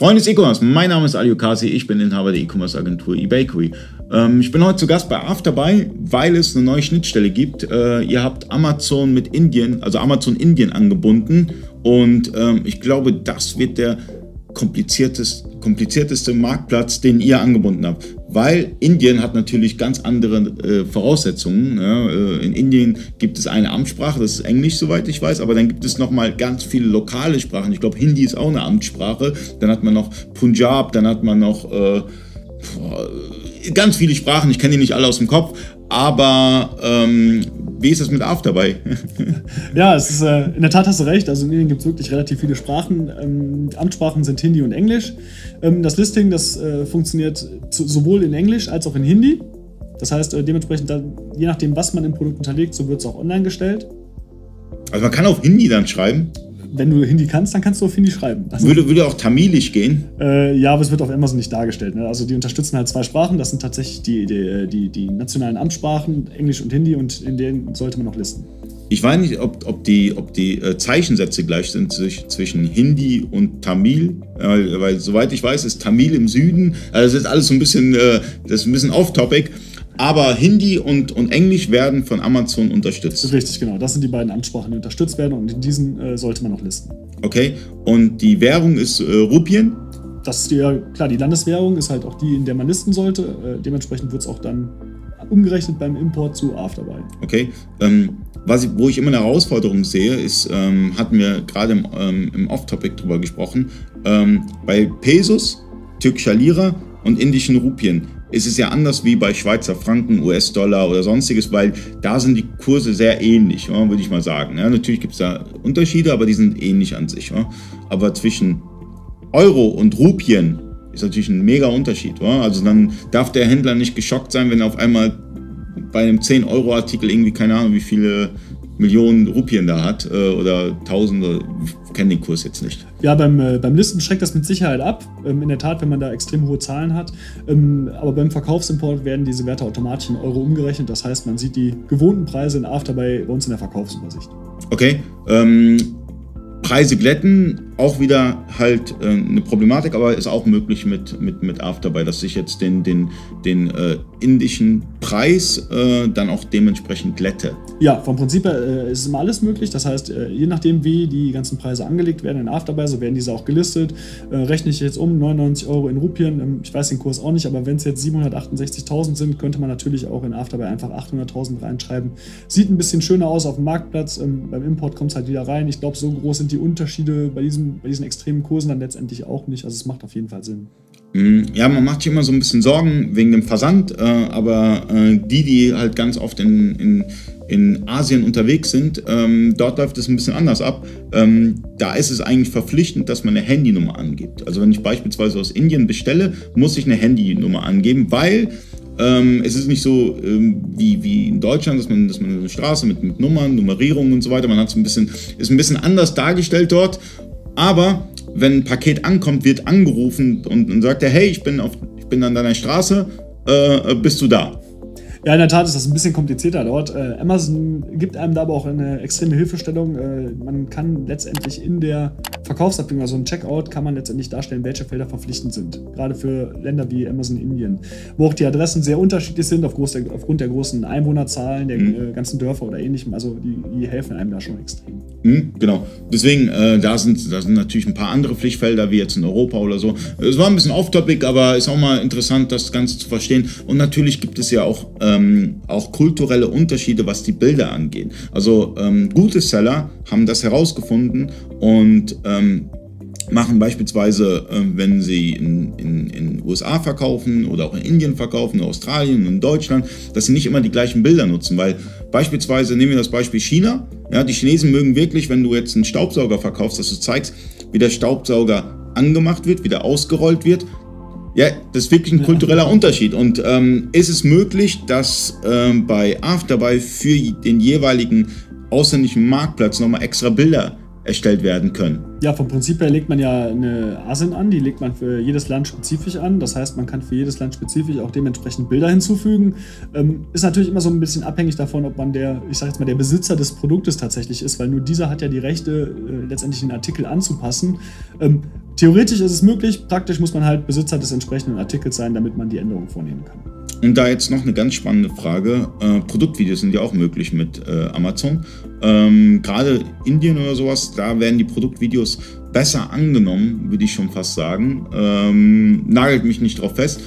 Freunde des E-Commerce, mein Name ist Ali Okasi, ich bin Inhaber der E-Commerce Agentur eBakery. Ähm, ich bin heute zu Gast bei AF dabei, weil es eine neue Schnittstelle gibt. Äh, ihr habt Amazon mit Indien, also Amazon Indien angebunden und ähm, ich glaube, das wird der komplizierteste, komplizierteste Marktplatz, den ihr angebunden habt. Weil Indien hat natürlich ganz andere äh, Voraussetzungen. Ja. Äh, in Indien gibt es eine Amtssprache, das ist Englisch, soweit ich weiß, aber dann gibt es nochmal ganz viele lokale Sprachen. Ich glaube, Hindi ist auch eine Amtssprache. Dann hat man noch Punjab, dann hat man noch äh, ganz viele Sprachen. Ich kenne die nicht alle aus dem Kopf, aber ähm, wie ist es mit AF dabei? ja, es ist, äh, in der Tat hast du recht. Also in Indien gibt es wirklich relativ viele Sprachen. Ähm, Amtssprachen sind Hindi und Englisch. Ähm, das Listing, das äh, funktioniert zu, sowohl in Englisch als auch in Hindi. Das heißt, äh, dementsprechend, dann, je nachdem, was man im Produkt unterlegt, so wird es auch online gestellt. Also man kann auf Hindi dann schreiben? Wenn du Hindi kannst, dann kannst du auf Hindi schreiben. Also, würde, würde auch Tamilisch gehen? Äh, ja, aber es wird auf Amazon nicht dargestellt. Ne? Also die unterstützen halt zwei Sprachen. Das sind tatsächlich die, die, die, die, nationalen Amtssprachen, Englisch und Hindi, und in denen sollte man noch listen. Ich weiß nicht, ob, ob die, ob die äh, Zeichensätze gleich sind zwischen Hindi und Tamil, weil, weil soweit ich weiß, ist Tamil im Süden. Also das ist alles so ein bisschen, äh, das ist ein bisschen off-topic. Aber Hindi und, und Englisch werden von Amazon unterstützt. Richtig, genau. Das sind die beiden Amtssprachen, die unterstützt werden und in diesen äh, sollte man noch listen. Okay. Und die Währung ist äh, Rupien? Das ist ja, klar, die Landeswährung ist halt auch die, in der man listen sollte. Äh, dementsprechend wird es auch dann umgerechnet beim Import zu Afterbuy. Okay. Ähm, was ich, wo ich immer eine Herausforderung sehe, ist, ähm, hatten wir gerade im, ähm, im Off-Topic drüber gesprochen, ähm, bei Pesos, türkischer Lira und indischen Rupien ist es ja anders wie bei Schweizer Franken, US-Dollar oder sonstiges, weil da sind die Kurse sehr ähnlich, ja, würde ich mal sagen. Ja, natürlich gibt es da Unterschiede, aber die sind ähnlich an sich. Ja. Aber zwischen Euro und Rupien ist natürlich ein mega Unterschied. Also dann darf der Händler nicht geschockt sein, wenn auf einmal bei einem 10-Euro-Artikel irgendwie, keine Ahnung, wie viele Millionen Rupien da hat äh, oder Tausende, kenne den Kurs jetzt nicht. Ja, beim, äh, beim Listen schreckt das mit Sicherheit ab. Ähm, in der Tat, wenn man da extrem hohe Zahlen hat. Ähm, aber beim Verkaufsimport werden diese Werte automatisch in Euro umgerechnet. Das heißt, man sieht die gewohnten Preise in After bei, uns in der Verkaufsübersicht. Okay. Ähm, Preise glätten, auch wieder halt äh, eine Problematik, aber ist auch möglich mit, mit, mit Afterbuy, dass ich jetzt den, den, den äh, indischen Preis äh, dann auch dementsprechend glätte. Ja, vom Prinzip her äh, ist immer alles möglich. Das heißt, äh, je nachdem, wie die ganzen Preise angelegt werden in Afterbuy, so werden diese auch gelistet. Äh, rechne ich jetzt um 99 Euro in Rupien, ähm, ich weiß den Kurs auch nicht, aber wenn es jetzt 768.000 sind, könnte man natürlich auch in Afterbuy einfach 800.000 reinschreiben. Sieht ein bisschen schöner aus auf dem Marktplatz. Ähm, beim Import kommt es halt wieder rein. Ich glaube, so groß sind die Unterschiede bei, diesem, bei diesen extremen Kursen dann letztendlich auch nicht. Also es macht auf jeden Fall Sinn. Mhm. Ja, man macht sich immer so ein bisschen Sorgen wegen dem Versand, äh, aber äh, die, die halt ganz oft in, in, in Asien unterwegs sind, ähm, dort läuft es ein bisschen anders ab. Ähm, da ist es eigentlich verpflichtend, dass man eine Handynummer angibt. Also wenn ich beispielsweise aus Indien bestelle, muss ich eine Handynummer angeben, weil ähm, es ist nicht so ähm, wie, wie in Deutschland, dass man, dass man eine Straße mit, mit Nummern, Nummerierung und so weiter, man hat es ein bisschen, ist ein bisschen anders dargestellt dort. Aber wenn ein Paket ankommt, wird angerufen und, und sagt er, hey, ich bin, auf, ich bin an deiner Straße, äh, bist du da? Ja, in der Tat ist das ein bisschen komplizierter dort. Äh, Amazon gibt einem da aber auch eine extreme Hilfestellung. Äh, man kann letztendlich in der Verkaufsabwicklung, also im Checkout, kann man letztendlich darstellen, welche Felder verpflichtend sind. Gerade für Länder wie Amazon Indien, wo auch die Adressen sehr unterschiedlich sind auf der, aufgrund der großen Einwohnerzahlen der mhm. äh, ganzen Dörfer oder ähnlichem. Also die, die, helfen einem da schon extrem. Mhm, genau. Deswegen, äh, da, sind, da sind natürlich ein paar andere Pflichtfelder, wie jetzt in Europa oder so. Es war ein bisschen off-topic, aber ist auch mal interessant, das Ganze zu verstehen. Und natürlich gibt es ja auch äh, ähm, auch kulturelle Unterschiede, was die Bilder angeht. Also ähm, gute Seller haben das herausgefunden und ähm, machen beispielsweise, äh, wenn sie in, in, in USA verkaufen oder auch in Indien verkaufen, in Australien, in Deutschland, dass sie nicht immer die gleichen Bilder nutzen, weil beispielsweise nehmen wir das Beispiel China. Ja, die Chinesen mögen wirklich, wenn du jetzt einen Staubsauger verkaufst, dass du zeigst, wie der Staubsauger angemacht wird, wie der ausgerollt wird, ja, das ist wirklich ein kultureller Unterschied. Und ähm, ist es möglich, dass ähm, bei Afterbuy für den jeweiligen ausländischen Marktplatz nochmal extra Bilder erstellt werden können? Ja, vom Prinzip her legt man ja eine ASIN an, die legt man für jedes Land spezifisch an. Das heißt, man kann für jedes Land spezifisch auch dementsprechend Bilder hinzufügen. Ähm, ist natürlich immer so ein bisschen abhängig davon, ob man der, ich sage jetzt mal, der Besitzer des Produktes tatsächlich ist, weil nur dieser hat ja die Rechte, äh, letztendlich den Artikel anzupassen. Ähm, theoretisch ist es möglich, praktisch muss man halt Besitzer des entsprechenden Artikels sein, damit man die Änderung vornehmen kann. Und da jetzt noch eine ganz spannende Frage. Äh, Produktvideos sind ja auch möglich mit äh, Amazon. Ähm, Gerade Indien oder sowas, da werden die Produktvideos besser angenommen, würde ich schon fast sagen. Ähm, nagelt mich nicht drauf fest,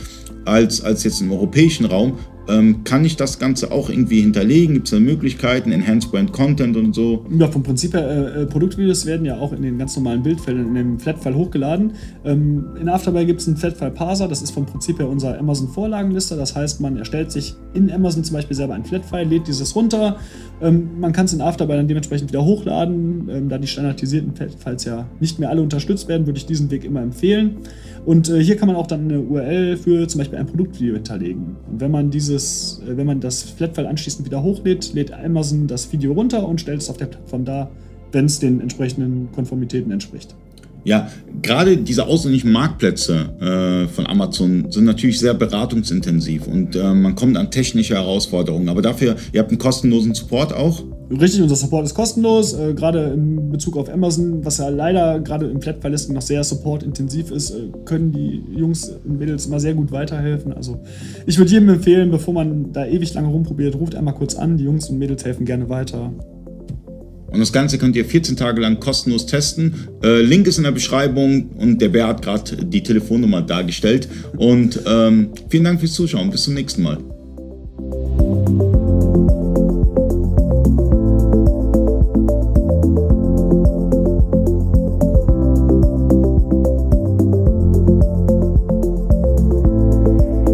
als, als jetzt im europäischen Raum. Ähm, kann ich das Ganze auch irgendwie hinterlegen? Gibt es da Möglichkeiten, Enhanced Brand Content und so? Ja, vom Prinzip her, äh, äh, Produktvideos werden ja auch in den ganz normalen Bildfeldern in dem Flatfile hochgeladen. Ähm, in Afterby gibt es einen Flatfile Parser, das ist vom Prinzip her unser Amazon Vorlagenliste. Das heißt, man erstellt sich in Amazon zum Beispiel selber ein Flatfile, lädt dieses runter. Ähm, man kann es in Afterby dann dementsprechend wieder hochladen. Ähm, da die standardisierten Flatfiles ja nicht mehr alle unterstützt werden, würde ich diesen Weg immer empfehlen. Und äh, hier kann man auch dann eine URL für zum Beispiel ein Produktvideo hinterlegen. Und wenn man dieses, äh, wenn man das Flatfile anschließend wieder hochlädt, lädt Amazon das Video runter und stellt es auf der Plattform dar, wenn es den entsprechenden Konformitäten entspricht. Ja, gerade diese ausländischen Marktplätze äh, von Amazon sind natürlich sehr beratungsintensiv und äh, man kommt an technische Herausforderungen. Aber dafür, ihr habt einen kostenlosen Support auch. Richtig, unser Support ist kostenlos, äh, gerade in Bezug auf Amazon, was ja leider gerade im Flat-Listing noch sehr supportintensiv ist, äh, können die Jungs und Mädels immer sehr gut weiterhelfen. Also ich würde jedem empfehlen, bevor man da ewig lange rumprobiert, ruft einmal kurz an, die Jungs und Mädels helfen gerne weiter. Und das Ganze könnt ihr 14 Tage lang kostenlos testen. Äh, Link ist in der Beschreibung und der Bär hat gerade die Telefonnummer dargestellt. Und ähm, vielen Dank fürs Zuschauen. Bis zum nächsten Mal.